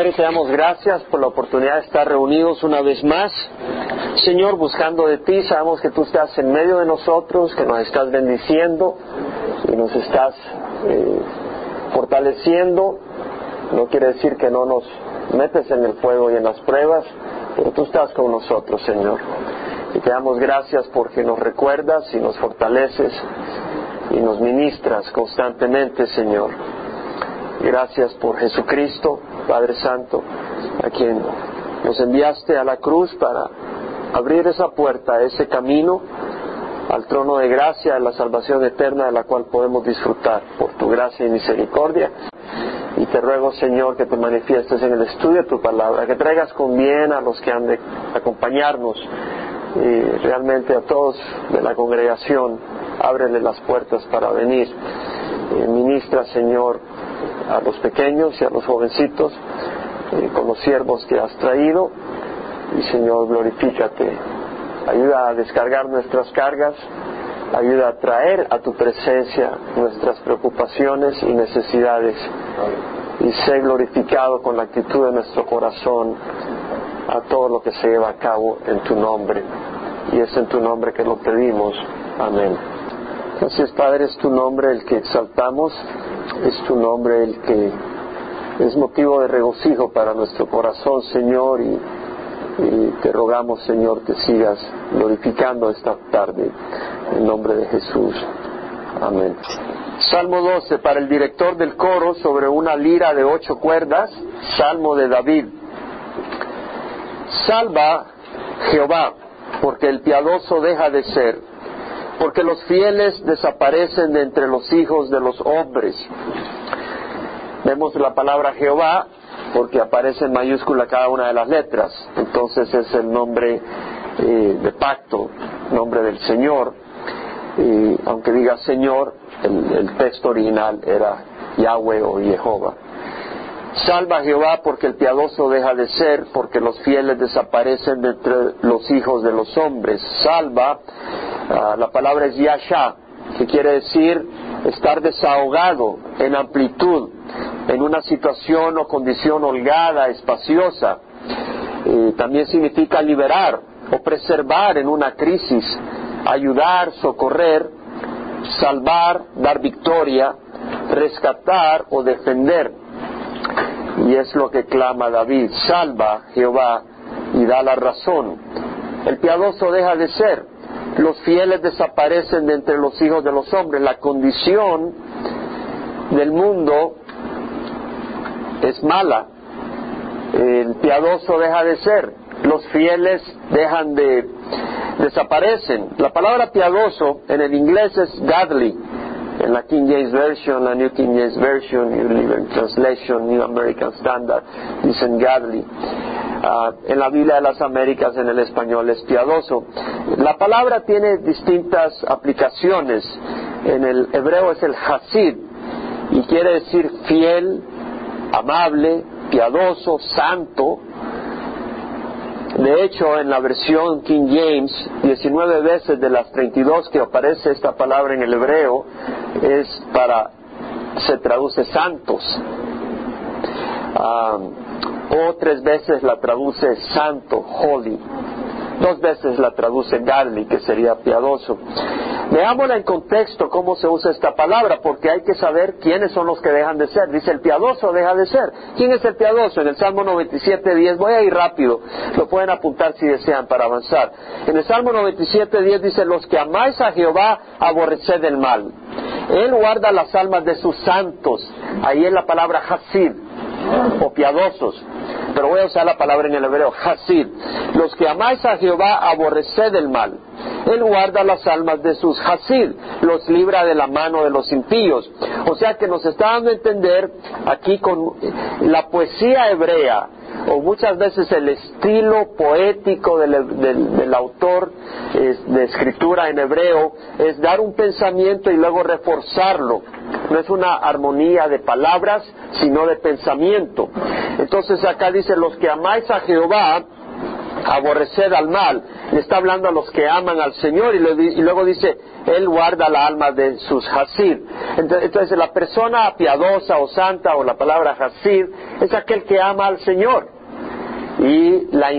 Padre, te damos gracias por la oportunidad de estar reunidos una vez más. Señor, buscando de ti, sabemos que tú estás en medio de nosotros, que nos estás bendiciendo y nos estás eh, fortaleciendo. No quiere decir que no nos metes en el fuego y en las pruebas, pero tú estás con nosotros, Señor. Y te damos gracias porque nos recuerdas y nos fortaleces y nos ministras constantemente, Señor. Gracias por Jesucristo, Padre Santo, a quien nos enviaste a la cruz para abrir esa puerta, ese camino al trono de gracia, a la salvación eterna de la cual podemos disfrutar por tu gracia y misericordia. Y te ruego, Señor, que te manifiestes en el estudio de tu palabra, que traigas con bien a los que han de acompañarnos y realmente a todos de la congregación, ábrele las puertas para venir. ministra, Señor, a los pequeños y a los jovencitos eh, con los siervos que has traído. Y Señor, glorifícate. Ayuda a descargar nuestras cargas, ayuda a traer a tu presencia nuestras preocupaciones y necesidades. Y sé glorificado con la actitud de nuestro corazón a todo lo que se lleva a cabo en tu nombre. Y es en tu nombre que lo pedimos. Amén. Gracias, Padre, es tu nombre el que exaltamos, es tu nombre el que es motivo de regocijo para nuestro corazón, Señor, y, te rogamos, Señor, que sigas glorificando esta tarde en nombre de Jesús. Amén. Salmo 12 para el director del coro sobre una lira de ocho cuerdas, Salmo de David. Salva Jehová, porque el piadoso deja de ser, porque los fieles desaparecen de entre los hijos de los hombres. Vemos la palabra Jehová porque aparece en mayúscula cada una de las letras, entonces es el nombre eh, de pacto, nombre del Señor. Y aunque diga Señor, el, el texto original era Yahweh o Jehová. Salva Jehová porque el piadoso deja de ser, porque los fieles desaparecen de entre los hijos de los hombres. Salva, ah, la palabra es Yasha, que quiere decir estar desahogado en amplitud, en una situación o condición holgada, espaciosa. también significa liberar o preservar en una crisis, ayudar, socorrer, salvar, dar victoria, rescatar o defender. Y es lo que clama David, salva Jehová y da la razón. El piadoso deja de ser, los fieles desaparecen de entre los hijos de los hombres. La condición del mundo es mala. El piadoso deja de ser, los fieles dejan de desaparecen. La palabra piadoso en el inglés es godly en la King James Version, la New King James Version, New Living Translation, New American Standard, dicen godly. Ah, en la Biblia de las Américas, en el español, es piadoso. La palabra tiene distintas aplicaciones. En el hebreo es el hasid, y quiere decir fiel, amable, piadoso, santo, de hecho, en la versión King James, 19 veces de las 32 que aparece esta palabra en el hebreo es para, se traduce santos. Ah, o tres veces la traduce santo, holy. Dos veces la traduce godly, que sería piadoso. Veámosla en contexto cómo se usa esta palabra, porque hay que saber quiénes son los que dejan de ser. Dice, el piadoso deja de ser. ¿Quién es el piadoso? En el Salmo 97, 10, voy a ir rápido, lo pueden apuntar si desean para avanzar. En el Salmo 97, 10 dice, los que amáis a Jehová, aborreced el mal. Él guarda las almas de sus santos. Ahí es la palabra hasid, o piadosos pero voy a usar la palabra en el hebreo, hasid. Los que amáis a Jehová, aborreced el mal. Él guarda las almas de sus hasid, los libra de la mano de los impíos. O sea que nos está dando a entender aquí con la poesía hebrea, o muchas veces el estilo poético del, autor de escritura en hebreo es dar un pensamiento y luego reforzarlo. No es una armonía de palabras, sino de pensamiento. Entonces acá dice, los que amáis a Jehová, aborreced al mal. le está hablando a los que aman al Señor y, luego dice, Él guarda la alma de sus Hasid. Entonces, la persona piadosa o santa o la palabra Hasid es aquel que ama al Señor. Y la,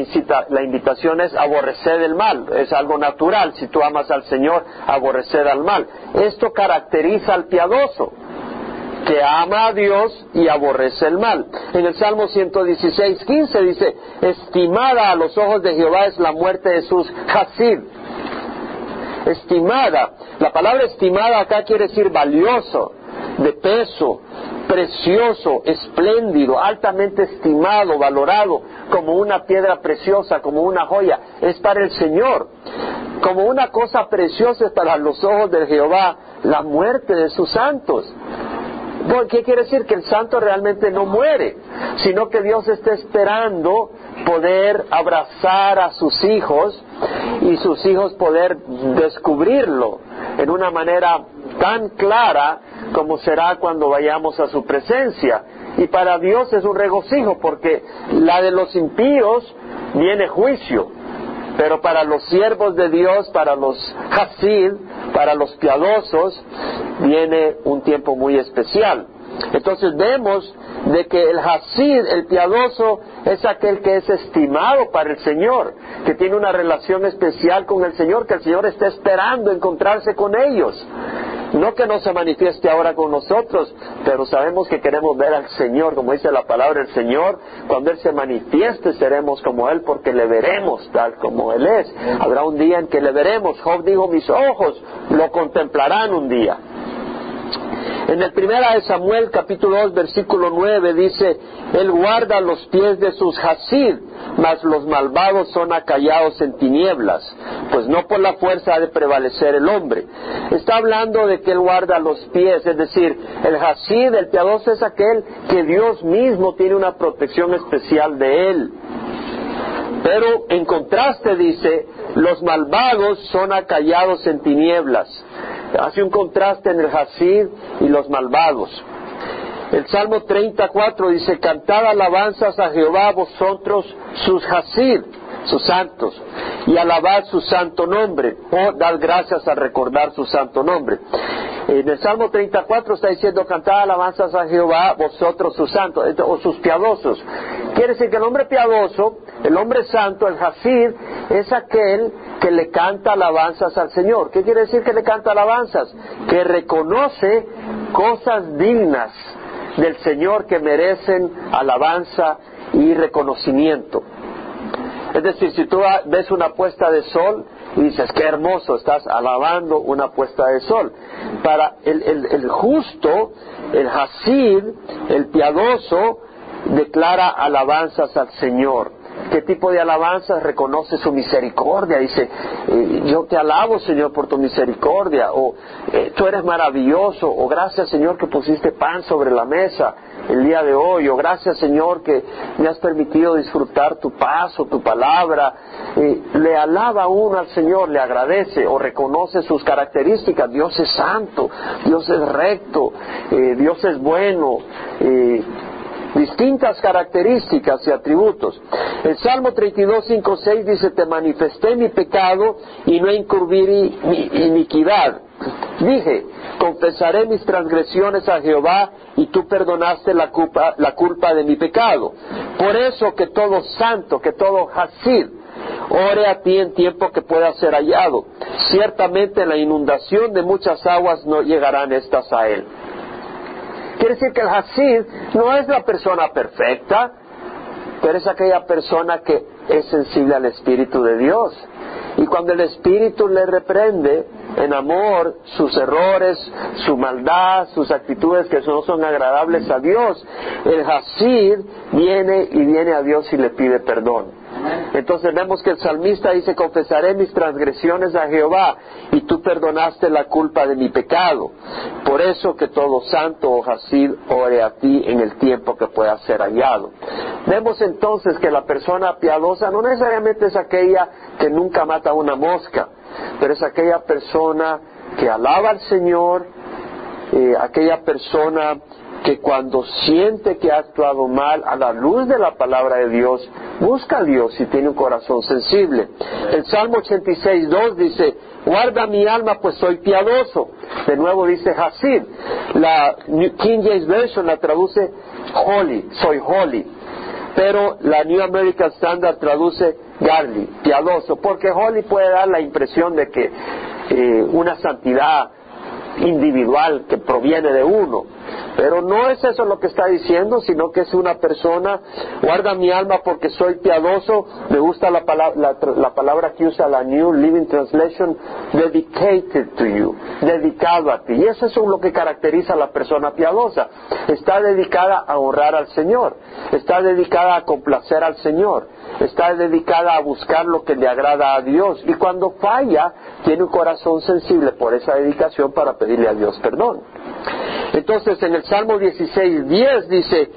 la invitación es aborrecer el mal, es algo natural. Si tú amas al Señor, aborrecer al mal. Esto caracteriza al piadoso que ama a Dios y aborrece el mal. En el Salmo 116, 15 dice, estimada a los ojos de Jehová es la muerte de sus Hasid. Estimada, la palabra estimada acá quiere decir valioso, de peso, precioso, espléndido, altamente estimado, valorado, como una piedra preciosa, como una joya, es para el Señor. Como una cosa preciosa es para los ojos de Jehová la muerte de sus santos. ¿Qué quiere decir? Que el santo realmente no muere, sino que Dios está esperando poder abrazar a sus hijos y sus hijos poder descubrirlo en una manera tan clara como será cuando vayamos a su presencia. Y para Dios es un regocijo porque la de los impíos viene juicio, pero para los siervos de Dios, para los Hasid, para los piadosos, viene un tiempo muy especial. Entonces vemos de que el Hasid, el piadoso, es aquel que es estimado para el Señor, que tiene una relación especial con el Señor, que el Señor está esperando encontrarse con ellos. No que no se manifieste ahora con nosotros, pero sabemos que queremos ver al Señor, como dice la palabra del Señor, cuando Él se manifieste seremos como Él porque le veremos tal como Él es. Habrá un día en que le veremos. Job dijo, mis ojos lo contemplarán un día. En el primera de Samuel capítulo 2 versículo 9 dice, Él guarda los pies de sus Hasid, mas los malvados son acallados en tinieblas, pues no por la fuerza ha de prevalecer el hombre. Está hablando de que Él guarda los pies, es decir, el Hasid, el piadoso es aquel que Dios mismo tiene una protección especial de Él. Pero en contraste dice, los malvados son acallados en tinieblas. Hace un contraste en el Hasid y los malvados. El Salmo 34 dice, cantad alabanzas a Jehová vosotros sus Hasid sus santos, y alabar su santo nombre, o dar gracias al recordar su santo nombre. En el Salmo 34 está diciendo, cantad alabanzas a Jehová, vosotros sus santos, o sus piadosos. Quiere decir que el hombre piadoso, el hombre santo, el Hasid, es aquel que le canta alabanzas al Señor. ¿Qué quiere decir que le canta alabanzas? Que reconoce cosas dignas del Señor que merecen alabanza y reconocimiento. Es decir, si tú ves una puesta de sol y dices, qué hermoso, estás alabando una puesta de sol. Para el, justo, el Hasid, el piadoso, declara alabanzas al Señor. ¿Qué tipo de alabanzas? Reconoce su misericordia. Dice, eh, yo te alabo, Señor, por tu misericordia. O eh, tú eres maravilloso. O gracias, Señor, que pusiste pan sobre la mesa el día de hoy. O gracias, Señor, que me has permitido disfrutar tu paso, tu palabra. Eh, le alaba uno al Señor, le agradece o reconoce sus características. Dios es santo, Dios es recto, Dios es bueno distintas características y atributos. El Salmo 32, 5, 6 dice, te manifesté mi pecado y no incurrí mi iniquidad. Dije, confesaré mis transgresiones a Jehová y tú perdonaste la culpa, la culpa de mi pecado. Por eso que todo santo, que todo Hasid, ore a ti en tiempo que pueda ser hallado. Ciertamente la inundación de muchas aguas no llegarán estas a él. Quiere decir que el Hasid no es la persona perfecta, pero es aquella persona que es sensible al Espíritu de Dios. Y cuando el Espíritu le reprende en amor sus errores, su maldad, sus actitudes que no son agradables a Dios, el Hasid viene y viene a Dios y le pide perdón. Entonces vemos que el salmista dice, confesaré mis transgresiones a Jehová y tú perdonaste la culpa de mi pecado. Por eso que todo santo o oh Hasid ore a ti en el tiempo que pueda ser hallado. Vemos entonces que la persona piadosa no necesariamente es aquella que nunca mata una mosca, pero es aquella persona que alaba al Señor, eh, aquella persona que cuando siente que ha actuado mal a la luz de la palabra de Dios, busca a Dios y tiene un corazón sensible. El Salmo 86, 2 dice, guarda mi alma pues soy piadoso. De nuevo dice Hasid. La King James Version la traduce holy, soy holy. Pero la New American Standard traduce godly, piadoso, porque holy puede dar la impresión de que eh, una santidad individual que proviene de uno. Pero no es eso lo que está diciendo, sino que es una persona, guarda mi alma porque soy piadoso, me gusta la palabra, la, palabra que usa la New Living Translation, dedicated to you, dedicado a ti. Y eso es lo que caracteriza a la persona piadosa. Está dedicada a honrar al Señor, está dedicada a complacer al Señor, está dedicada a buscar lo que le agrada a Dios. Y cuando falla, tiene un corazón sensible por esa dedicación para pedirle a Dios perdón. Entonces en el Salmo 16, 10 dice,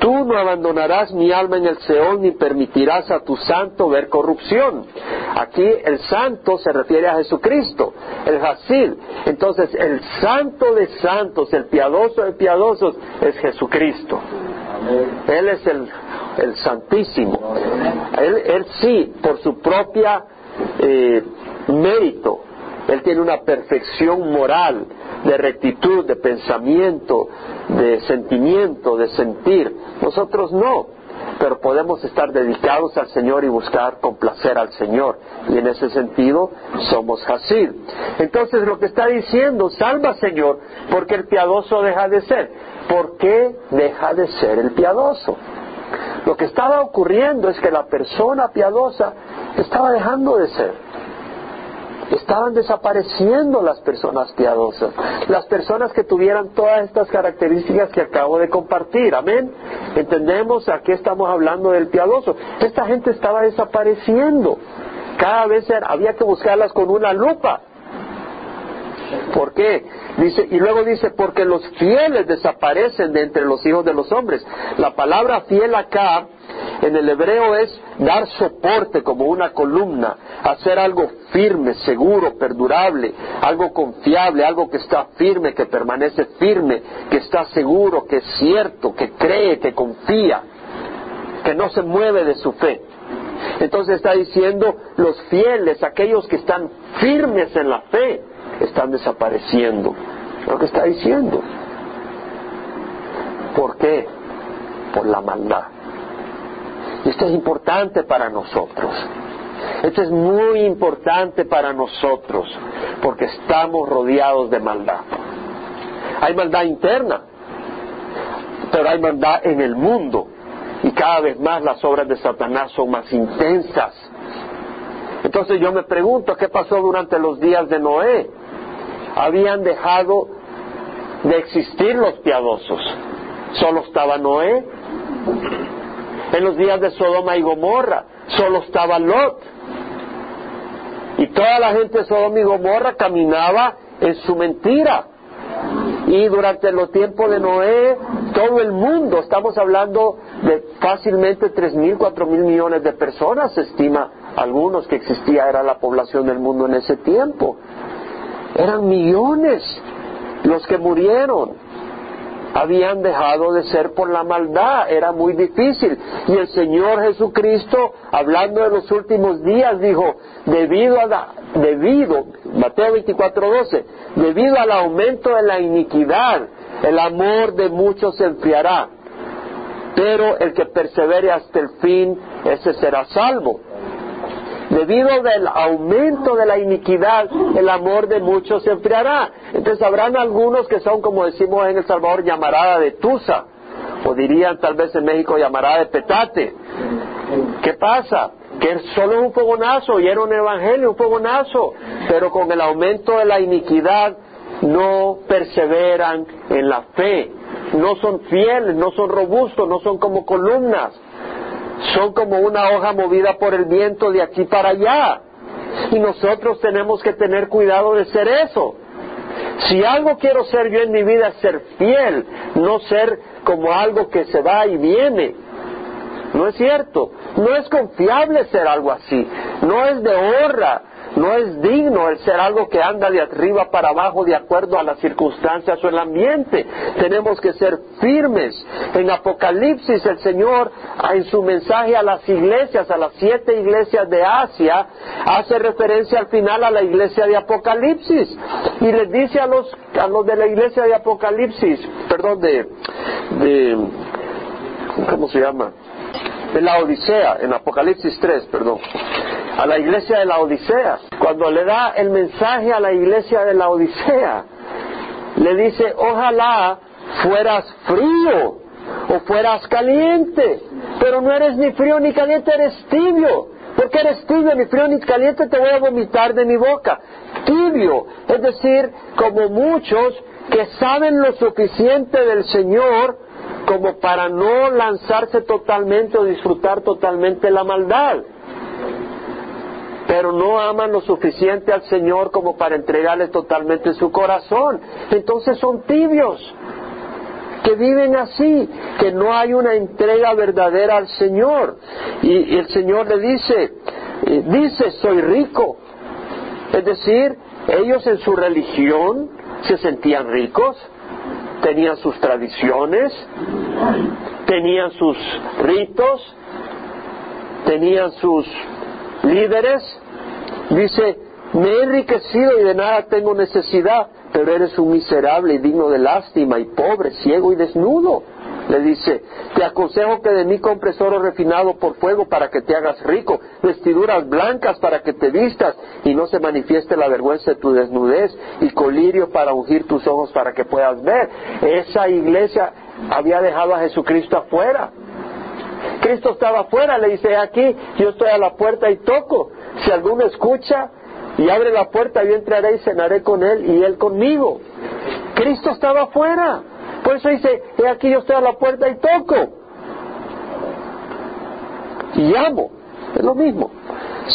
tú no abandonarás mi alma en el Seol ni permitirás a tu santo ver corrupción. Aquí el santo se refiere a Jesucristo, el Hasid. Entonces el santo de santos, el piadoso de piadosos es Jesucristo. Él es el, santísimo. Él, sí, por su propia eh, mérito, él tiene una perfección moral de rectitud, de pensamiento, de sentimiento, de sentir. Nosotros no, pero podemos estar dedicados al Señor y buscar complacer al Señor. Y en ese sentido somos Hasid. Entonces lo que está diciendo, salva Señor, porque el piadoso deja de ser. ¿Por qué deja de ser el piadoso? Lo que estaba ocurriendo es que la persona piadosa estaba dejando de ser. Estaban desapareciendo las personas piadosas, las personas que tuvieran todas estas características que acabo de compartir. Amén. Entendemos a qué estamos hablando del piadoso. Esta gente estaba desapareciendo. Cada vez había que buscarlas con una lupa. ¿Por qué? Dice, y luego dice, porque los fieles desaparecen de entre los hijos de los hombres. La palabra fiel acá en el hebreo es dar soporte como una columna, hacer algo firme, seguro, perdurable, algo confiable, algo que está firme, que permanece firme, que está seguro, que es cierto, que cree, que confía, que no se mueve de su fe. Entonces está diciendo los fieles, aquellos que están firmes en la fe, están desapareciendo. Lo que está diciendo. ¿Por qué? Por la maldad. Esto es importante para nosotros. Esto es muy importante para nosotros porque estamos rodeados de maldad. Hay maldad interna, pero hay maldad en el mundo y cada vez más las obras de Satanás son más intensas. Entonces yo me pregunto, ¿qué pasó durante los días de Noé? Habían dejado de existir los piadosos. Solo estaba Noé en los días de Sodoma y Gomorra. Solo estaba Lot. Y toda la gente de Sodoma y Gomorra caminaba en su mentira. Y durante los tiempos de Noé, todo el mundo, estamos hablando de fácilmente tres mil, cuatro mil millones de personas, se estima algunos que existía, era la población del mundo en ese tiempo. Eran millones los que murieron habían dejado de ser por la maldad, era muy difícil. Y el Señor Jesucristo, hablando de los últimos días, dijo, debido a la, debido, Mateo 24:12, debido al aumento de la iniquidad, el amor de muchos se enfriará. Pero el que persevere hasta el fin, ese será salvo debido al aumento de la iniquidad, el amor de muchos se enfriará. Entonces habrán algunos que son, como decimos en El Salvador, llamarada de Tusa, o dirían tal vez en México llamarada de Petate. ¿Qué pasa? Que solo es un fogonazo, y era un evangelio, un fogonazo, pero con el aumento de la iniquidad no perseveran en la fe, no son fieles, no son robustos, no son como columnas son como una hoja movida por el viento de aquí para allá. Y nosotros tenemos que tener cuidado de ser eso. Si algo quiero ser yo en mi vida es ser fiel, no ser como algo que se va y viene. No es cierto. No es confiable ser algo así. No es de honra. No es digno el ser algo que anda de arriba para abajo de acuerdo a las circunstancias o el ambiente. Tenemos que ser firmes. En Apocalipsis el Señor en su mensaje a las iglesias, a las siete iglesias de Asia, hace referencia al final a la iglesia de Apocalipsis y les dice a los, a los de la iglesia de Apocalipsis, perdón, de, de ¿cómo se llama? De la Odisea, en Apocalipsis 3, perdón a la iglesia de la Odisea. Cuando le da el mensaje a la iglesia de la Odisea, le dice, ojalá fueras frío o fueras caliente, pero no eres ni frío ni caliente, eres tibio. Porque eres tibio, ni frío ni caliente, te voy a vomitar de mi boca. Tibio, es decir, como muchos que saben lo suficiente del Señor como para no lanzarse totalmente o disfrutar totalmente la maldad pero no aman lo suficiente al Señor como para entregarle totalmente su corazón. Entonces son tibios, que viven así, que no hay una entrega verdadera al Señor. Y, el Señor le dice, dice, soy rico. Es decir, ellos en su religión se sentían ricos, tenían sus tradiciones, tenían sus ritos, tenían sus líderes, dice, me he enriquecido y de nada tengo necesidad, pero eres un miserable y digno de lástima y pobre, ciego y desnudo. Le dice, te aconsejo que de mí compres oro refinado por fuego para que te hagas rico, vestiduras blancas para que te vistas y no se manifieste la vergüenza de tu desnudez y colirio para ungir tus ojos para que puedas ver. Esa iglesia había dejado a Jesucristo afuera. Cristo estaba afuera, le dice, aquí yo estoy a la puerta y toco. Si alguno escucha y abre la puerta, yo entraré y cenaré con él y él conmigo. Cristo estaba afuera. Por eso dice, he aquí yo estoy a la puerta y toco. Y llamo. Es lo mismo.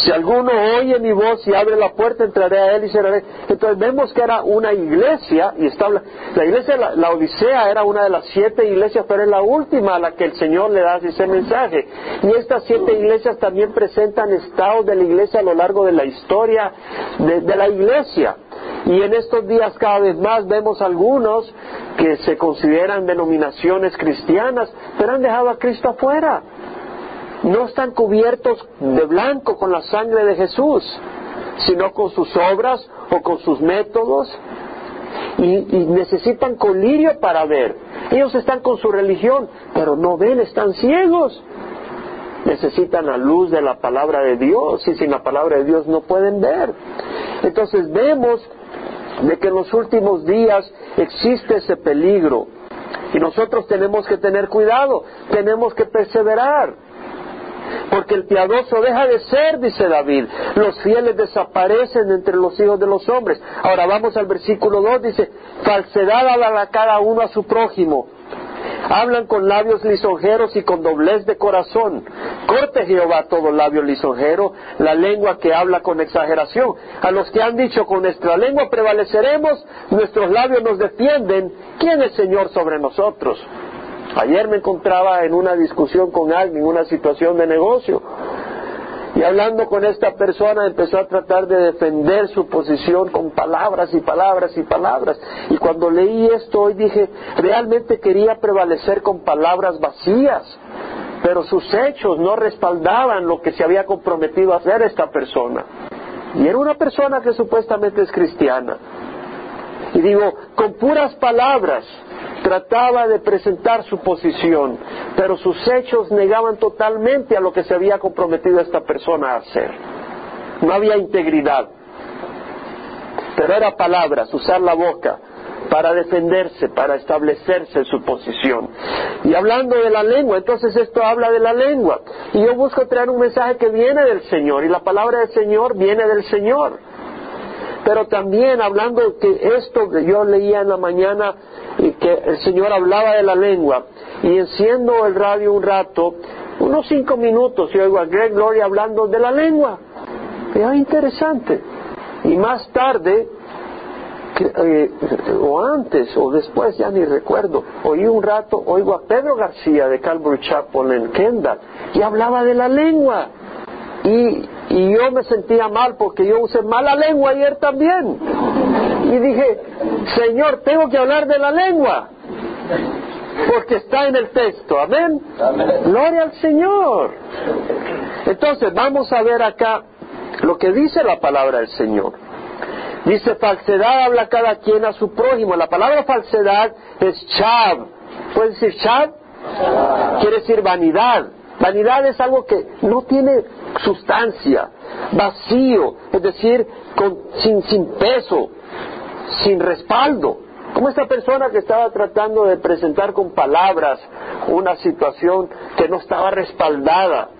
Si alguno oye mi voz y abre la puerta, entraré a él y cerraré. Entonces vemos que era una iglesia, y está, la iglesia, la, Odisea era una de las siete iglesias, pero es la última a la que el Señor le da ese mensaje. Y estas siete iglesias también presentan estados de la iglesia a lo largo de la historia de, de la iglesia. Y en estos días cada vez más vemos algunos que se consideran denominaciones cristianas, pero han dejado a Cristo afuera no están cubiertos de blanco con la sangre de Jesús, sino con sus obras o con sus métodos. Y, necesitan colirio para ver. Ellos están con su religión, pero no ven, están ciegos. Necesitan la luz de la palabra de Dios y sin la palabra de Dios no pueden ver. Entonces vemos de que en los últimos días existe ese peligro y nosotros tenemos que tener cuidado, tenemos que perseverar porque el piadoso deja de ser, dice David. Los fieles desaparecen entre los hijos de los hombres. Ahora vamos al versículo 2, dice, falsedad habla cada uno a su prójimo. Hablan con labios lisonjeros y con doblez de corazón. Corte Jehová todo labio lisonjero, la lengua que habla con exageración. A los que han dicho con nuestra lengua prevaleceremos, nuestros labios nos defienden. ¿Quién es Señor sobre nosotros? Ayer me encontraba en una discusión con alguien, en una situación de negocio. Y hablando con esta persona empezó a tratar de defender su posición con palabras y palabras y palabras. Y cuando leí esto hoy dije, realmente quería prevalecer con palabras vacías, pero sus hechos no respaldaban lo que se había comprometido a hacer esta persona. Y era una persona que supuestamente es cristiana. Y digo, con puras palabras, trataba de presentar su posición, pero sus hechos negaban totalmente a lo que se había comprometido esta persona a hacer. No había integridad. Pero era palabras, usar la boca para defenderse, para establecerse su posición. Y hablando de la lengua, entonces esto habla de la lengua. Y yo busco traer un mensaje que viene del Señor, y la palabra del Señor viene del Señor. Pero también hablando que esto que yo leía en la mañana y que el Señor hablaba de la lengua y enciendo el radio un rato, unos cinco minutos y oigo a Greg Gloria hablando de la lengua. Es interesante. Y más tarde, eh, o antes o después, ya ni recuerdo, oí un rato, oigo a Pedro García de Calvary Chapel en Kendall y hablaba de la lengua. Y, Y yo me sentía mal porque yo usé mala lengua ayer también. Y dije, Señor, tengo que hablar de la lengua. Porque está en el texto. Amén. Gloria al Señor. Entonces, vamos a ver acá lo que dice la palabra del Señor. Dice, falsedad habla cada quien a su prójimo. La palabra falsedad es chav. ¿Puedes decir chav? Quiere decir vanidad. Vanidad es algo que no tiene sustancia, vacío, es decir, sin, sin peso, sin respaldo. Como esta persona que estaba tratando de presentar con palabras una situación que no estaba respaldada.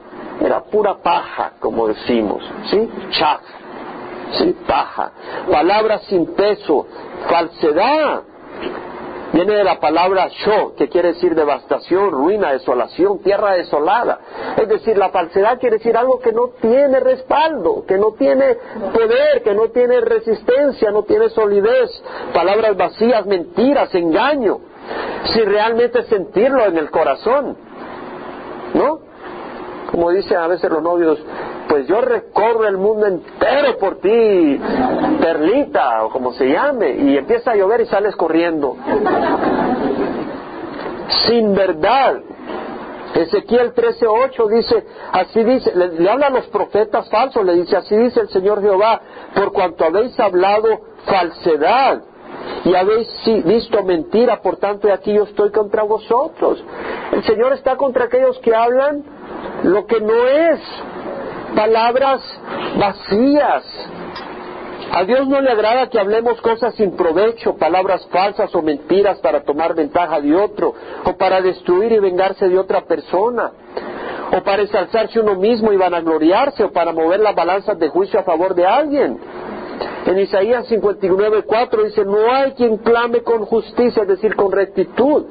Era pura paja, como decimos, ¿sí? Chav, ¿sí? Paja. Palabras sin peso, falsedad. Viene de la palabra sho, que quiere decir devastación, ruina, desolación, tierra desolada. Es decir, la falsedad quiere decir algo que no tiene respaldo, que no tiene poder, que no tiene resistencia, no tiene solidez. Palabras vacías, mentiras, engaño, sin realmente sentirlo en el corazón. ¿No? Como dicen a veces los novios, pues yo recorro el mundo entero por ti, perlita o como se llame, y empieza a llover y sales corriendo. Sin verdad. Ezequiel 13:8 dice, así dice, le, habla a los profetas falsos, le dice, así dice el Señor Jehová, por cuanto habéis hablado falsedad y habéis visto mentira, por tanto, aquí yo estoy contra vosotros. El Señor está contra aquellos que hablan lo que no es, palabras vacías. A Dios no le agrada que hablemos cosas sin provecho, palabras falsas o mentiras para tomar ventaja de otro, o para destruir y vengarse de otra persona, o para ensalzarse uno mismo y vanagloriarse, o para mover las balanzas de juicio a favor de alguien. En Isaías 59.4 dice, no hay quien clame con justicia, es decir, con rectitud.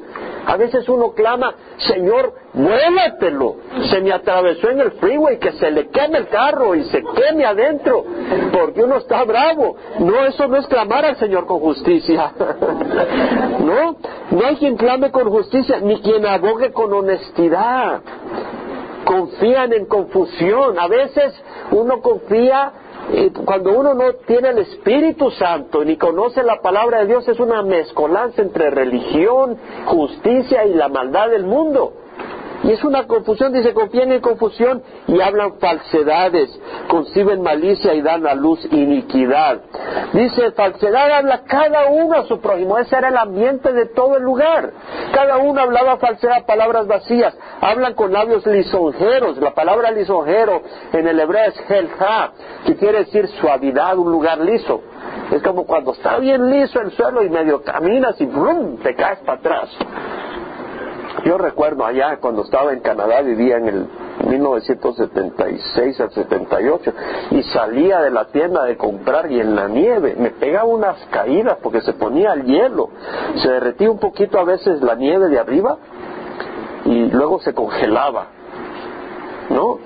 A veces uno clama, Señor, muévatelo. Se me atravesó en el freeway, que se le queme el carro y se queme adentro, porque uno está bravo. No, eso no es clamar al Señor con justicia. no, no hay quien clame con justicia, ni quien abogue con honestidad. Confían en confusión. A veces uno confía cuando uno no tiene el Espíritu Santo ni conoce la palabra de Dios, es una mezcolanza entre religión, justicia y la maldad del mundo. Y es una confusión, dice, confían en confusión y hablan falsedades, conciben malicia y dan a luz iniquidad. Dice, falsedad habla cada uno a su prójimo, ese era el ambiente de todo el lugar. Cada uno hablaba falsedad, palabras vacías, hablan con labios lisonjeros. La palabra lisonjero en el hebreo es helha, que quiere decir suavidad, un lugar liso. Es como cuando está bien liso el suelo y medio caminas y ¡brum! te caes para atrás. Yo recuerdo allá cuando estaba en Canadá, vivía en el 1976 al 78 y salía de la tienda de comprar y en la nieve me pegaba unas caídas porque se ponía el hielo, se derretía un poquito a veces la nieve de arriba y luego se congelaba, ¿no?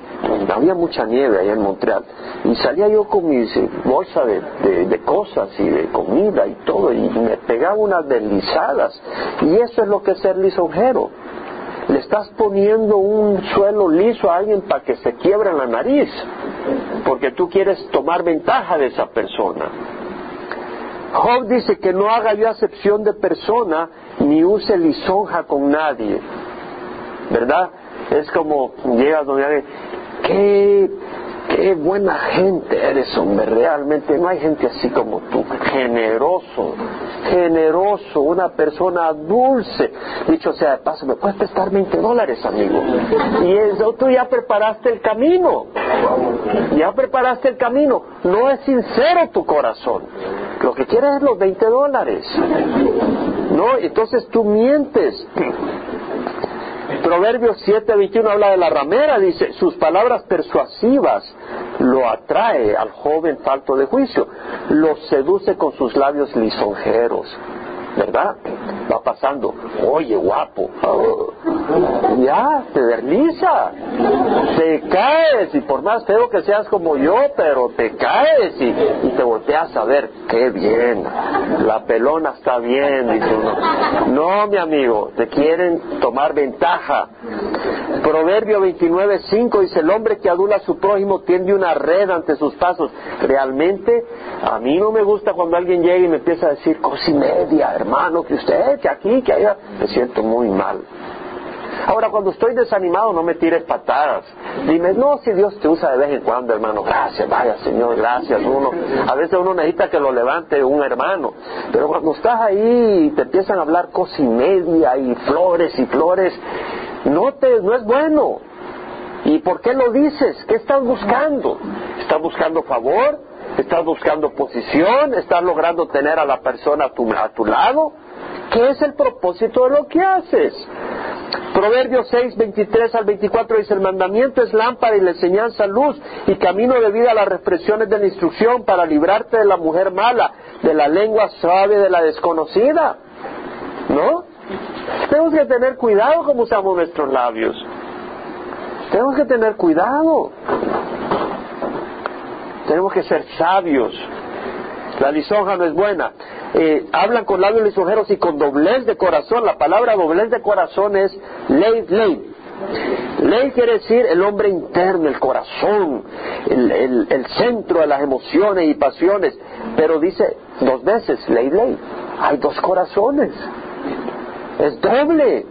había mucha nieve allá en Montreal. Y salía yo con mi bolsa de, cosas y de comida y todo y me pegaba unas deslizadas y eso es lo que es ser lisonjero le estás poniendo un suelo liso a alguien para que se quiebre la nariz porque tú quieres tomar ventaja de esa persona. Job dice que no haga yo acepción de persona ni use lisonja con nadie. ¿verdad? es como llegas donde qué, qué buena gente eres, hombre, realmente no hay gente así como tú, generoso, generoso, una persona dulce. Dicho sea de paso, me puedes prestar 20 dólares, amigo. Y eso tú ya preparaste el camino, ya preparaste el camino, no es sincero tu corazón. Lo que quieres es los 20 dólares. ¿No? Entonces tú mientes. Proverbios 7:21 habla de la ramera, dice, sus palabras persuasivas lo atrae al joven falto de juicio, lo seduce con sus labios lisonjeros. ¿Verdad? Va pasando, oye guapo, ya, te desliza, te caes y por más feo que seas como yo, pero te caes y, te volteas a ver, qué bien, la pelona está bien, dice uno. No, mi amigo, te quieren tomar ventaja. Proverbio 29, 5 dice, el hombre que adula a su prójimo tiende una red ante sus pasos. Realmente, a mí no me gusta cuando alguien llega y me empieza a decir, cosa media, hermano, que usted, que aquí, que allá. Me siento muy mal. Ahora, cuando estoy desanimado, no me tires patadas. Dime, no, si Dios te usa de vez en cuando, hermano, gracias, vaya Señor, gracias. Uno, a veces uno necesita que lo levante un hermano. Pero cuando estás ahí y te empiezan a hablar cosa y media y flores y flores, no, te, no es bueno. ¿Y por qué lo dices? ¿Qué estás buscando? ¿Estás buscando favor? ¿Estás buscando posición? ¿Estás logrando tener a la persona a tu, a tu lado? ¿Qué es el propósito de lo que haces? Proverbios 6, 23 al 24 dice, el mandamiento es lámpara y la enseñanza luz y camino de vida a las represiones de la instrucción para librarte de la mujer mala, de la lengua suave de la desconocida. Tenemos que tener cuidado como usamos nuestros labios. Tenemos que tener cuidado. Tenemos que ser sabios. La lisonja no es buena. Eh, hablan con labios lisonjeros y con doblez de corazón. La palabra doblez de corazón es ley, ley. Ley quiere decir el hombre interno, el corazón, el, el, centro de las emociones y pasiones. Pero dice dos veces, ley, ley. Hay dos corazones. Es doble.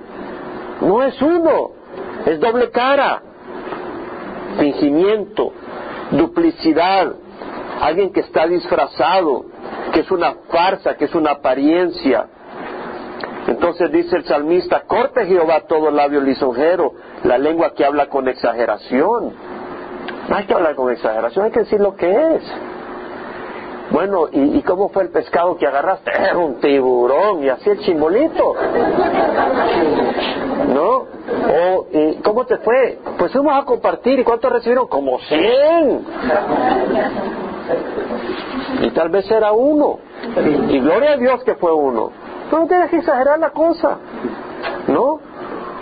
No es uno. Es doble cara. Fingimiento, duplicidad, alguien que está disfrazado, que es una farsa, que es una apariencia. Entonces dice el salmista, corte Jehová todo labio lisonjero, la lengua que habla con exageración. No hay que hablar con exageración, hay que decir lo que es. Bueno, ¿y, cómo fue el pescado que agarraste? Era un tiburón, y así el chimbolito. ¿No? O, ¿y ¿cómo te fue? Pues fuimos a compartir, ¿y cuántos recibieron? Como cien. Y tal vez era uno. Y gloria a Dios que fue uno. no tienes que exagerar la cosa. ¿No?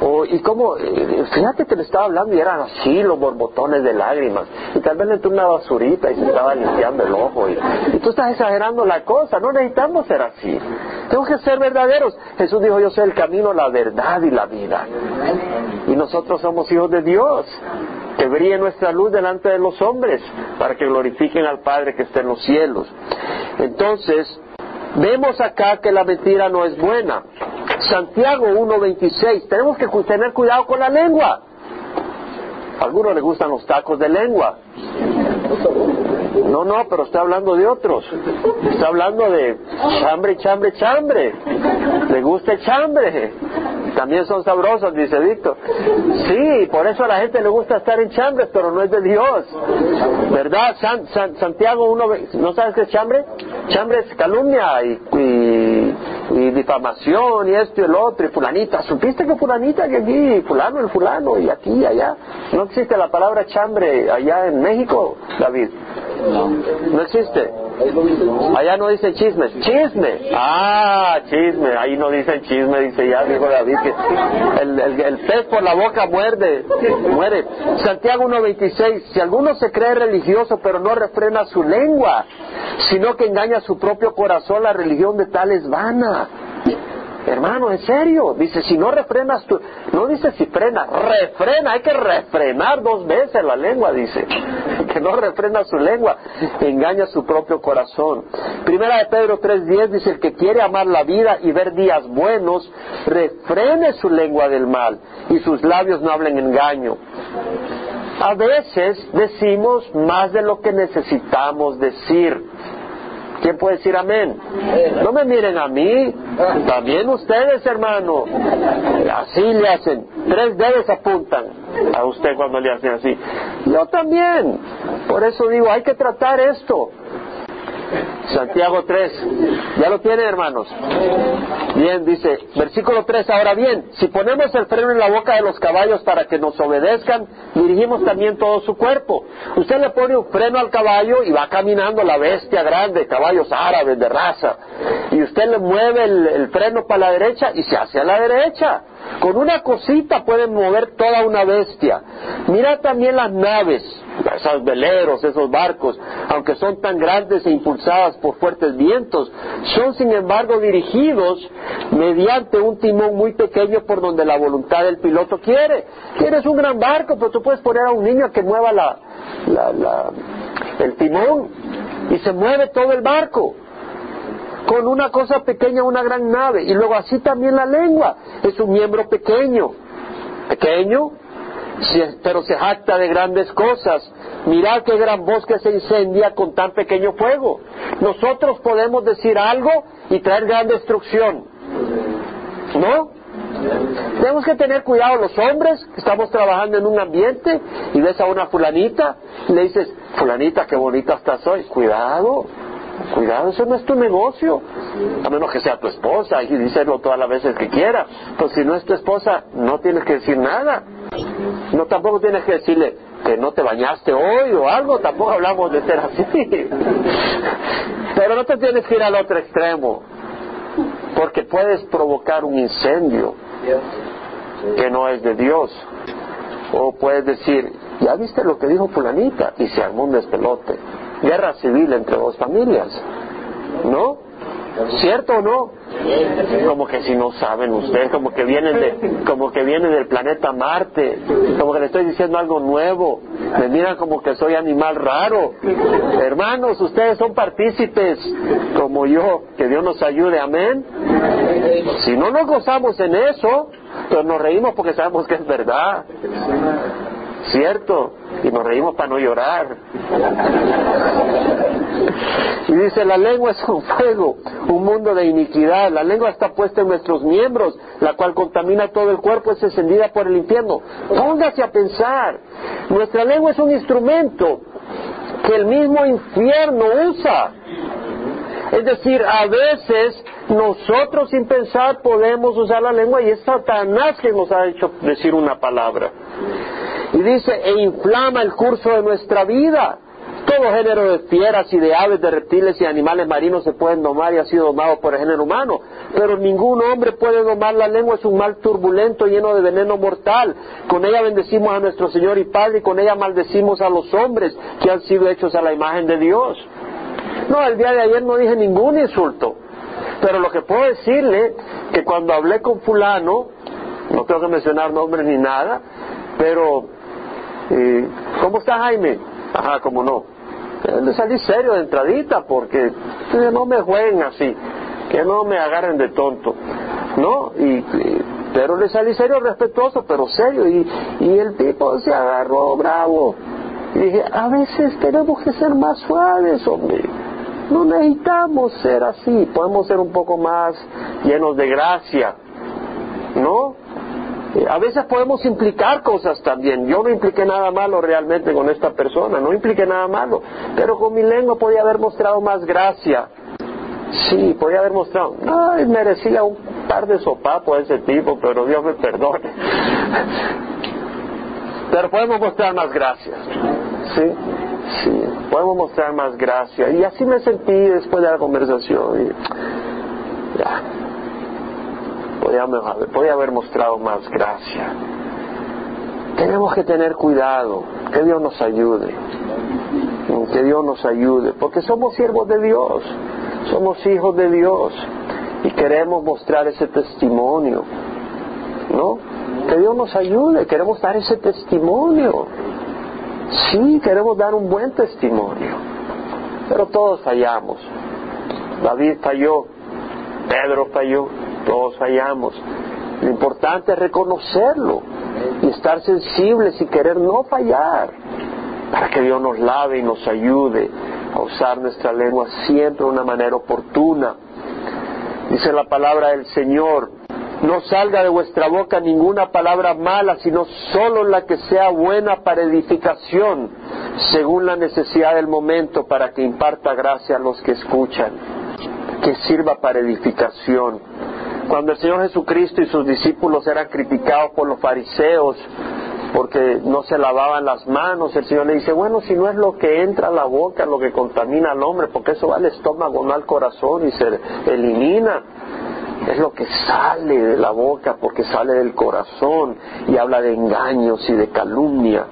O, y como, eh, fíjate que le estaba hablando y eran así los borbotones de lágrimas. Y tal vez le entró una basurita y se estaba limpiando el ojo. Y, y, tú estás exagerando la cosa. No necesitamos ser así. Tenemos que ser verdaderos. Jesús dijo, yo soy el camino, la verdad y la vida. Y nosotros somos hijos de Dios que brille nuestra luz delante de los hombres, para que glorifiquen al Padre que está en los cielos. Entonces, vemos acá que la mentira no es buena. Santiago 1.26, tenemos que tener cuidado con la lengua. A algunos les gustan los tacos de lengua. No, no, pero está hablando de otros. Está hablando de chambre, chambre, chambre. Le gusta el chambre. También son sabrosos, dice Víctor. Sí, por eso a la gente le gusta estar en chambres, pero no es de Dios. ¿Verdad? Santiago 1, ¿no sabes qué es chambre? Chambre es calumnia y, difamación y esto y el otro y fulanita. ¿Supiste que fulanita que aquí, fulano, el fulano y aquí y allá? No existe la palabra chambre allá en México, David. No. No existe. Allá no dicen chismes. Chisme. Ah, chisme. Ahí no dicen chisme, dice ya, dijo David, que el, el, pez por la boca muerde, muere. Santiago 1.26. Si alguno se cree religioso pero no refrena su lengua, sino que engaña su propio corazón, la religión de tal es vana. Hermano, en serio, dice, si no refrenas tu, no dice si frena, refrena, hay que refrenar dos veces la lengua, dice, que no refrena su lengua, engaña su propio corazón. Primera de Pedro 3.10 dice, el que quiere amar la vida y ver días buenos, refrene su lengua del mal y sus labios no hablen engaño. A veces decimos más de lo que necesitamos decir. ¿Quién puede decir amén? No me miren a mí, también ustedes, hermano. Así le hacen. Tres dedos apuntan a usted cuando le hacen así. Yo también. Por eso digo, hay que tratar esto. Santiago 3. ¿Ya lo tiene, hermanos? Bien, dice, versículo 3. Ahora bien, si ponemos el freno en la boca de los caballos para que nos obedezcan, dirigimos también todo su cuerpo. Usted le pone un freno al caballo y va caminando la bestia grande, caballos árabes de raza. y usted le mueve el, freno para la derecha y se hace a la derecha. Con una cosita pueden mover toda una bestia. Mira también las naves, esos veleros, esos barcos, aunque son tan grandes e impulsadas por fuertes vientos, son sin embargo dirigidos mediante un timón muy pequeño por donde la voluntad del piloto quiere. Tienes un gran barco, pero tú puedes poner a un niño que mueva la, el timón y se mueve todo el barco con una cosa pequeña una gran nave. Y luego así también la lengua es un miembro pequeño, pequeño, pero se jacta de grandes cosas. Mirad qué gran bosque se incendia con tan pequeño fuego. Nosotros podemos decir algo y traer gran destrucción. ¿No? Tenemos que tener cuidado los hombres estamos trabajando en un ambiente y ves a una fulanita y le dices, fulanita, qué bonita estás hoy. Cuidado, Cuidado, eso no es tu negocio. A menos que sea tu esposa y díselo todas las veces que quiera. Pues si no es tu esposa, no tienes que decir nada. No tampoco tienes que decirle que no te bañaste hoy o algo. Tampoco hablamos de ser así. Pero no te tienes que ir al otro extremo. Porque puedes provocar un incendio que no es de Dios. O puedes decir, ¿ya viste lo que dijo fulanita? Y se armó un despelote guerra civil entre dos familias. ¿No? ¿Cierto o no? Como que si no saben ustedes, como que vienen de, como que vienen del planeta Marte, como que le estoy diciendo algo nuevo, me miran como que soy animal raro. Hermanos, ustedes son partícipes como yo, que Dios nos ayude, amén. Si no nos gozamos en eso, pues nos reímos porque sabemos que es verdad. ¿Cierto? Y nos reímos para no llorar. Y dice, la lengua es un fuego, un mundo de iniquidad. La lengua está puesta en nuestros miembros, la cual contamina todo el cuerpo, es encendida por el infierno. Póngase a pensar, nuestra lengua es un instrumento que el mismo infierno usa. Es decir, a veces nosotros sin pensar podemos usar la lengua y es Satanás que nos ha hecho decir una palabra. Y dice, e inflama el curso de nuestra vida. Todo género de fieras y de aves, de reptiles y animales marinos se pueden domar y ha sido domado por el género humano. Pero ningún hombre puede domar la lengua, es un mal turbulento lleno de veneno mortal. Con ella bendecimos a nuestro Señor y Padre y con ella maldecimos a los hombres que han sido hechos a la imagen de Dios. No, el día de ayer no dije ningún insulto. Pero lo que puedo decirle, que cuando hablé con fulano, no tengo que mencionar nombres ni nada, pero, eh, ¿cómo está Jaime? Ajá, cómo no. Eh, le salí serio de entradita porque no me jueguen así, que no me agarren de tonto, ¿no? Y, pero le salí serio, respetuoso, pero serio, y, y el tipo se agarró bravo. Y dije, a veces tenemos que ser más suaves, hombre. No necesitamos ser así, podemos ser un poco más llenos de gracia, ¿no? A veces podemos implicar cosas también. Yo no impliqué nada malo realmente con esta persona, no impliqué nada malo, pero con mi lengua podía haber mostrado más gracia. Sí, podía haber mostrado, ay, merecía un par de sopapos a ese tipo, pero Dios me perdone. Pero podemos mostrar más gracia. Sí, sí, podemos mostrar más gracia. Y así me sentí después de la conversación. Ya, podía haber mostrado más gracia. Tenemos que tener cuidado, que Dios nos ayude, que Dios nos ayude, porque somos siervos de Dios, somos hijos de Dios y queremos mostrar ese testimonio, ¿no? Que Dios nos ayude, queremos dar ese testimonio. Sí, queremos dar un buen testimonio, pero todos fallamos. David falló, Pedro falló, todos fallamos. Lo importante es reconocerlo y estar sensibles y querer no fallar para que Dios nos lave y nos ayude a usar nuestra lengua siempre de una manera oportuna. Dice la palabra del Señor, no salga de vuestra boca ninguna palabra mala, sino solo la que sea buena para edificación, según la necesidad del momento, para que imparta gracia a los que escuchan, que sirva para edificación cuando el Señor Jesucristo y sus discípulos eran criticados por los fariseos porque no se lavaban las manos. El Señor le dice, bueno, si no es lo que entra a la boca lo que contamina al hombre, porque eso va al estómago, no al corazón y se elimina. Es lo que sale de la boca porque sale del corazón y habla de engaños y de calumnia.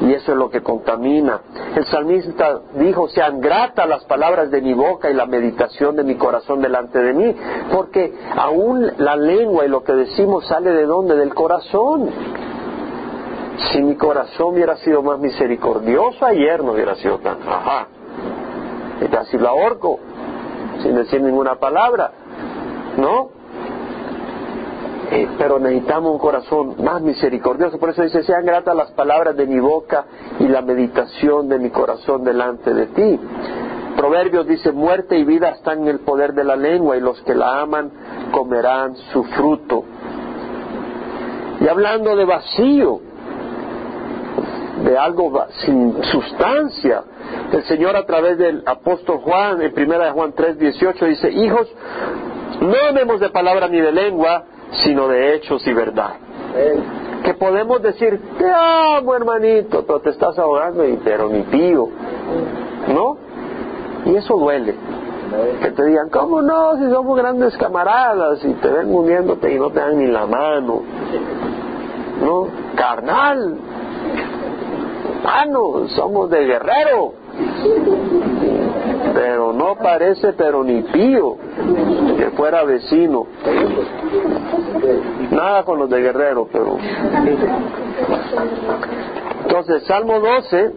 Y eso es lo que contamina. El salmista dijo, sean gratas las palabras de mi boca y la meditación de mi corazón delante de mí, porque aún la lengua y lo que decimos sale de dónde? Del corazón. Si mi corazón hubiera sido más misericordioso, ayer no hubiera sido tan, ajá, y casi lo ahorco, sin decir ninguna palabra, ¿no? Eh, pero necesitamos un corazón más misericordioso. Por eso dice, sean gratas las palabras de mi boca y la meditación de mi corazón delante de ti. Proverbios dice, muerte y vida están en el poder de la lengua y los que la aman comerán su fruto. Y hablando de vacío, de algo sin sustancia, el Señor a través del apóstol Juan, en primera de Juan 3, 18, dice, hijos, no amemos de palabra ni de lengua, sino de hechos y verdad. Que podemos decir, te amo hermanito, pero te estás ahogando, y, pero mi tío, ¿no? Y eso duele. Que te digan, ¿cómo no? Si somos grandes camaradas y te ven muriéndote y no te dan ni la mano. ¿No? Carnal. Mano, somos de guerrero pero no parece pero ni pío que fuera vecino. Nada con los de Guerrero, pero... Entonces, Salmo 12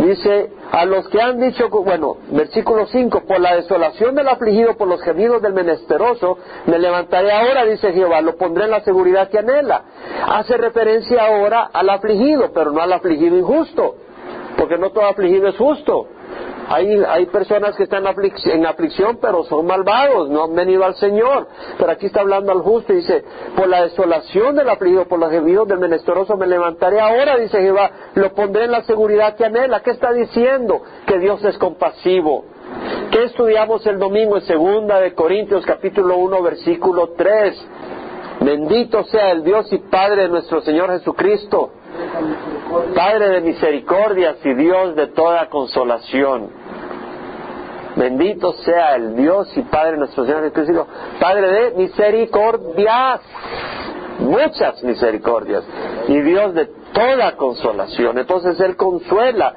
dice, a los que han dicho, bueno, versículo 5, por la desolación del afligido, por los gemidos del menesteroso, me levantaré ahora, dice Jehová, lo pondré en la seguridad que anhela. Hace referencia ahora al afligido, pero no al afligido injusto, porque no todo afligido es justo. Hay, hay personas que están en aflicción, pero son malvados, no han venido al Señor. Pero aquí está hablando al justo y dice, por la desolación del afligido, por los gemidos del menesteroso me levantaré ahora, dice Jehová, lo pondré en la seguridad que anhela. ¿Qué está diciendo? Que Dios es compasivo. ¿Qué estudiamos el domingo en segunda de Corintios capítulo 1 versículo 3? Bendito sea el Dios y Padre de nuestro Señor Jesucristo Padre de misericordias y Dios de toda consolación. Bendito sea el Dios y Padre de nuestro Señor Jesucristo, Padre de misericordias, muchas misericordias, y Dios de toda consolación. Entonces Él consuela,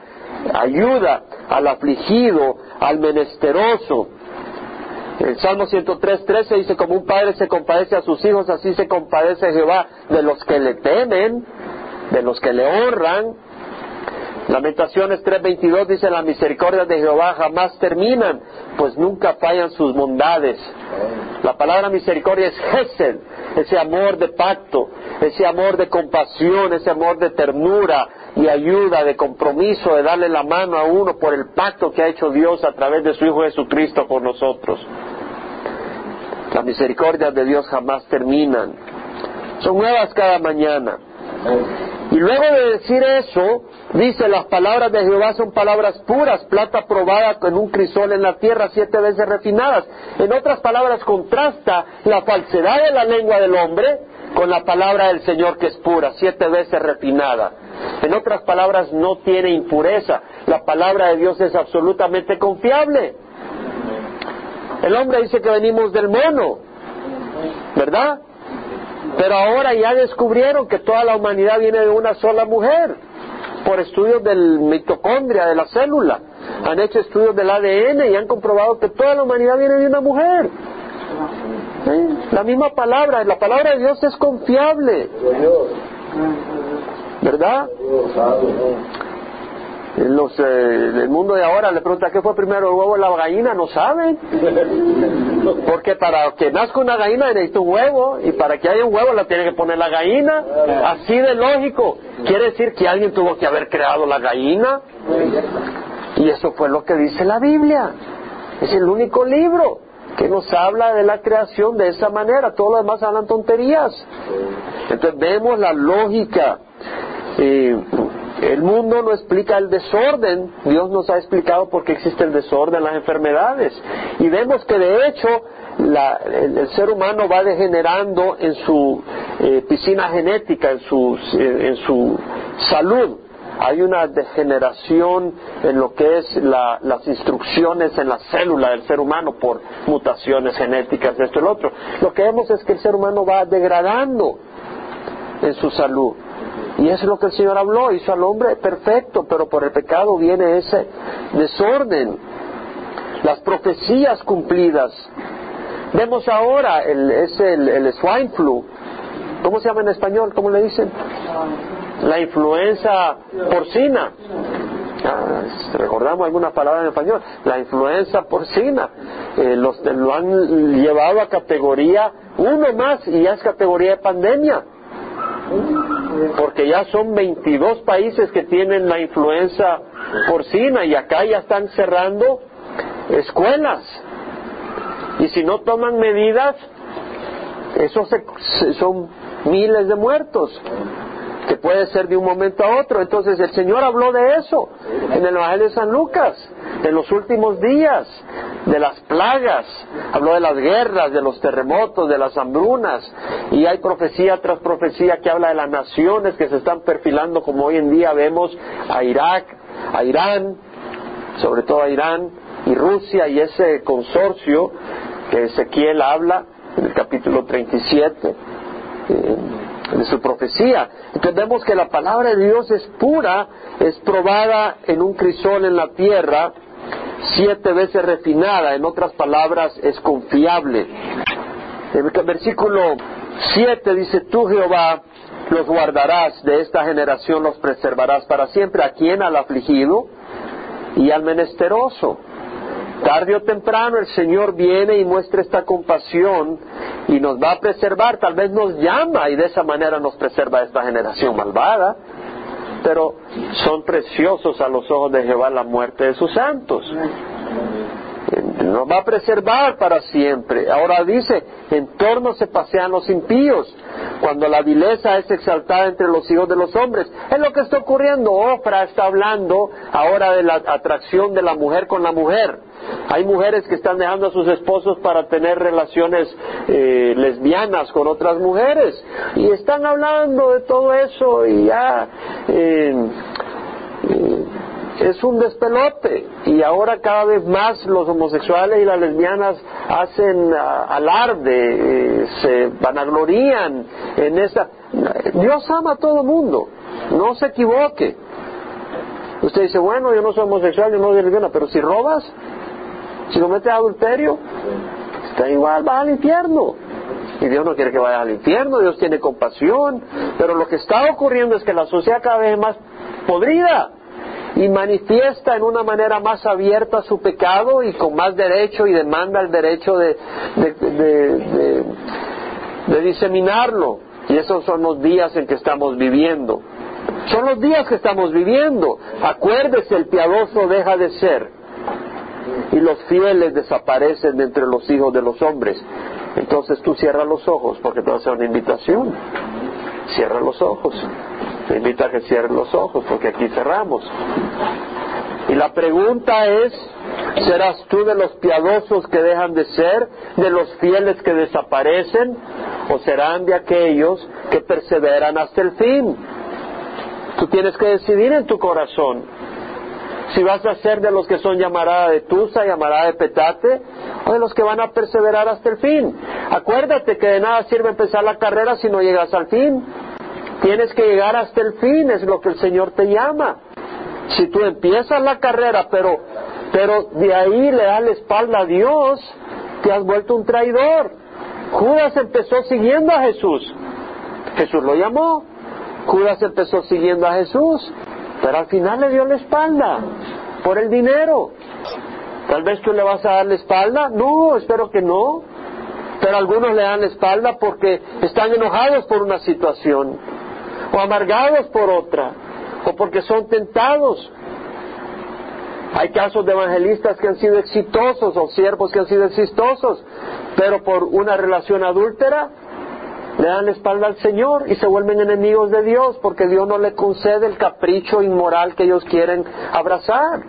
ayuda al afligido, al menesteroso. El Salmo 103, 13 dice, como un padre se compadece a sus hijos, así se compadece Jehová de los que le temen de los que le honran. Lamentaciones 3:22 dice, la misericordia de Jehová jamás terminan, pues nunca fallan sus bondades. La palabra misericordia es Gesed, ese amor de pacto, ese amor de compasión, ese amor de ternura y ayuda, de compromiso, de darle la mano a uno por el pacto que ha hecho Dios a través de su Hijo Jesucristo por nosotros. Las misericordias de Dios jamás terminan. Son nuevas cada mañana. Y luego de decir eso, dice, las palabras de Jehová son palabras puras, plata probada con un crisol en la tierra, siete veces refinadas. En otras palabras, contrasta la falsedad de la lengua del hombre con la palabra del Señor que es pura, siete veces refinada. En otras palabras, no tiene impureza. La palabra de Dios es absolutamente confiable. El hombre dice que venimos del mono, ¿verdad? Pero ahora ya descubrieron que toda la humanidad viene de una sola mujer, por estudios del mitocondria, de la célula. Han hecho estudios del ADN y han comprobado que toda la humanidad viene de una mujer. La misma palabra, la palabra de Dios es confiable. ¿Verdad? Los, eh, el mundo de ahora le pregunta qué fue primero el huevo o la gallina, no saben. Porque para que nazca una gallina necesita un huevo y para que haya un huevo la tiene que poner la gallina. Así de lógico. Quiere decir que alguien tuvo que haber creado la gallina. Y eso fue lo que dice la Biblia. Es el único libro que nos habla de la creación de esa manera. Todos los demás hablan tonterías. Entonces vemos la lógica. Eh, el mundo no explica el desorden, Dios nos ha explicado por qué existe el desorden, las enfermedades. Y vemos que de hecho el, ser humano va degenerando en su, eh, piscina genética en, en su salud hay una degeneración en lo que es las instrucciones en la célula del ser humano por mutaciones genéticas, esto y lo otro. Lo que vemos es que el ser humano va degradando en su salud. Y es lo que el Señor habló, hizo al hombre perfecto, pero por el pecado viene ese desorden. Las profecías cumplidas. Vemos ahora el, el swine flu. ¿Cómo se llama en español? ¿Cómo le dicen? la influenza porcina. Ah, recordamos algunas palabras en español, la influenza porcina, eh, los, lo han llevado a categoría uno más y ya es categoría de pandemia, porque ya son 22 países que tienen la influenza porcina y acá ya están cerrando escuelas. Y si no toman medidas, eso son miles de muertos que puede ser de un momento a otro. Entonces el Señor habló de eso en el Evangelio de San Lucas, en los últimos días, de las plagas, habló de las guerras, de los terremotos, de las hambrunas, y hay profecía tras profecía que habla de las naciones que se están perfilando, como hoy en día vemos a Irak, a Irán, sobre todo a Irán y Rusia y ese consorcio que Ezequiel habla en el capítulo 37 de su profecía. Entendemos que la palabra de Dios es pura, es probada en un crisol en la tierra, siete veces refinada, en otras palabras, es confiable. El versículo 7 dice, tú Jehová los guardarás, de esta generación los preservarás para siempre. ¿A quién? Al afligido y al menesteroso. Tarde o temprano el Señor viene y muestra esta compasión y nos va a preservar, tal vez nos llama y de esa manera nos preserva esta generación malvada, pero son preciosos a los ojos de Jehová la muerte de sus santos nos va a preservar para siempre. Ahora dice, en torno se pasean los impíos, cuando la vileza es exaltada entre los hijos de los hombres. Es lo que está ocurriendo. Ofra está hablando ahora de la atracción de la mujer con la mujer. Hay mujeres que están dejando a sus esposos para tener relaciones eh, lesbianas con otras mujeres. Y están hablando de todo eso y ya... Eh, eh, es un despelote y ahora cada vez más los homosexuales y las lesbianas hacen ah, alarde, eh, se vanaglorían en esa... Dios ama a todo mundo, no se equivoque. Usted dice, bueno, yo no soy homosexual, yo no soy lesbiana, pero si robas, si cometes adulterio, está igual, va al infierno. Y Dios no quiere que vaya al infierno, Dios tiene compasión, pero lo que está ocurriendo es que la sociedad cada vez es más podrida y manifiesta en una manera más abierta su pecado y con más derecho y demanda el derecho de, de, diseminarlo. Y esos son los días en que estamos viviendo. Son los días que estamos viviendo. Acuérdese, el piadoso deja de ser y los fieles desaparecen de entre los hijos de los hombres. Entonces tú cierras los ojos porque te va a hacer una invitación. Cierra los ojos. Te invito a que cierres los ojos porque aquí cerramos. Y la pregunta es, ¿serás tú de los piadosos que dejan de ser, de los fieles que desaparecen, o serán de aquellos que perseveran hasta el fin? Tú tienes que decidir en tu corazón si vas a ser de los que son llamarada de Tusa, llamarada de Petate, o de los que van a perseverar hasta el fin. Acuérdate que de nada sirve empezar la carrera si no llegas al fin. Tienes que llegar hasta el fin, es lo que el Señor te llama. Si tú empiezas la carrera, pero, pero de ahí le das la espalda a Dios, te has vuelto un traidor. Judas empezó siguiendo a Jesús. Jesús lo llamó. Judas empezó siguiendo a Jesús, pero al final le dio la espalda por el dinero. Tal vez tú le vas a dar la espalda. No, espero que no. Pero algunos le dan la espalda porque están enojados por una situación o amargados por otra, o porque son tentados. Hay casos de evangelistas que han sido exitosos o siervos que han sido exitosos, pero por una relación adúltera le dan la espalda al Señor y se vuelven enemigos de Dios porque Dios no le concede el capricho inmoral que ellos quieren abrazar.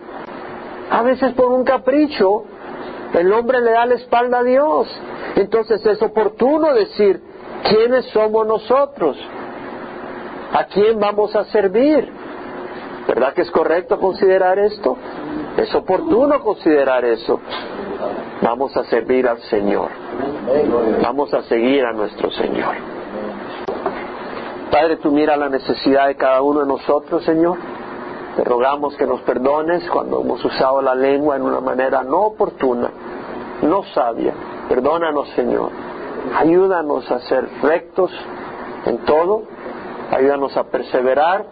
A veces por un capricho el hombre le da la espalda a Dios. Entonces es oportuno decir, ¿quiénes somos nosotros? ¿A quién vamos a servir? ¿Verdad que es correcto considerar esto? Es oportuno considerar eso. Vamos a servir al Señor. Vamos a seguir a nuestro Señor. Padre, tú mira la necesidad de cada uno de nosotros, Señor. Te rogamos que nos perdones cuando hemos usado la lengua en una manera no oportuna, no sabia. Perdónanos, Señor. Ayúdanos a ser rectos en todo. Ayúdanos a perseverar.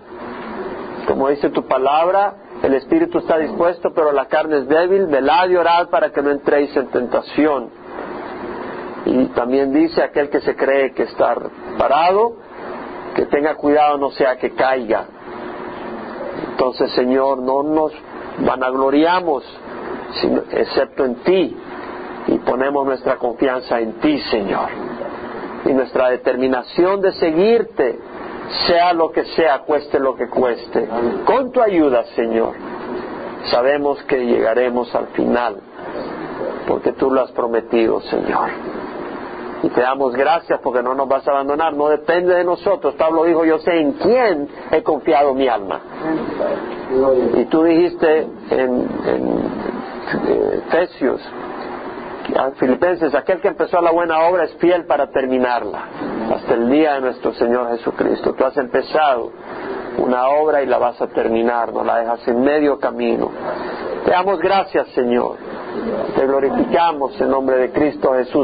Como dice tu palabra, el espíritu está dispuesto, pero la carne es débil. Velad y orad para que no entréis en tentación. Y también dice aquel que se cree que está parado, que tenga cuidado no sea que caiga. Entonces, Señor, no nos vanagloriamos, excepto en ti, y ponemos nuestra confianza en ti, Señor. Y nuestra determinación de seguirte, sea lo que sea, cueste lo que cueste. Con tu ayuda, Señor, sabemos que llegaremos al final, porque tú lo has prometido, Señor. Y te damos gracias porque no nos vas a abandonar, no depende de nosotros. Pablo dijo, yo sé en quién he confiado mi alma. Y tú dijiste en, en Efesios, Filipenses, aquel que empezó la buena obra es fiel para terminarla, hasta el día de nuestro Señor Jesucristo. Tú has empezado una obra y la vas a terminar, no la dejas en medio camino. Te damos gracias, Señor. Te glorificamos en nombre de Cristo Jesús.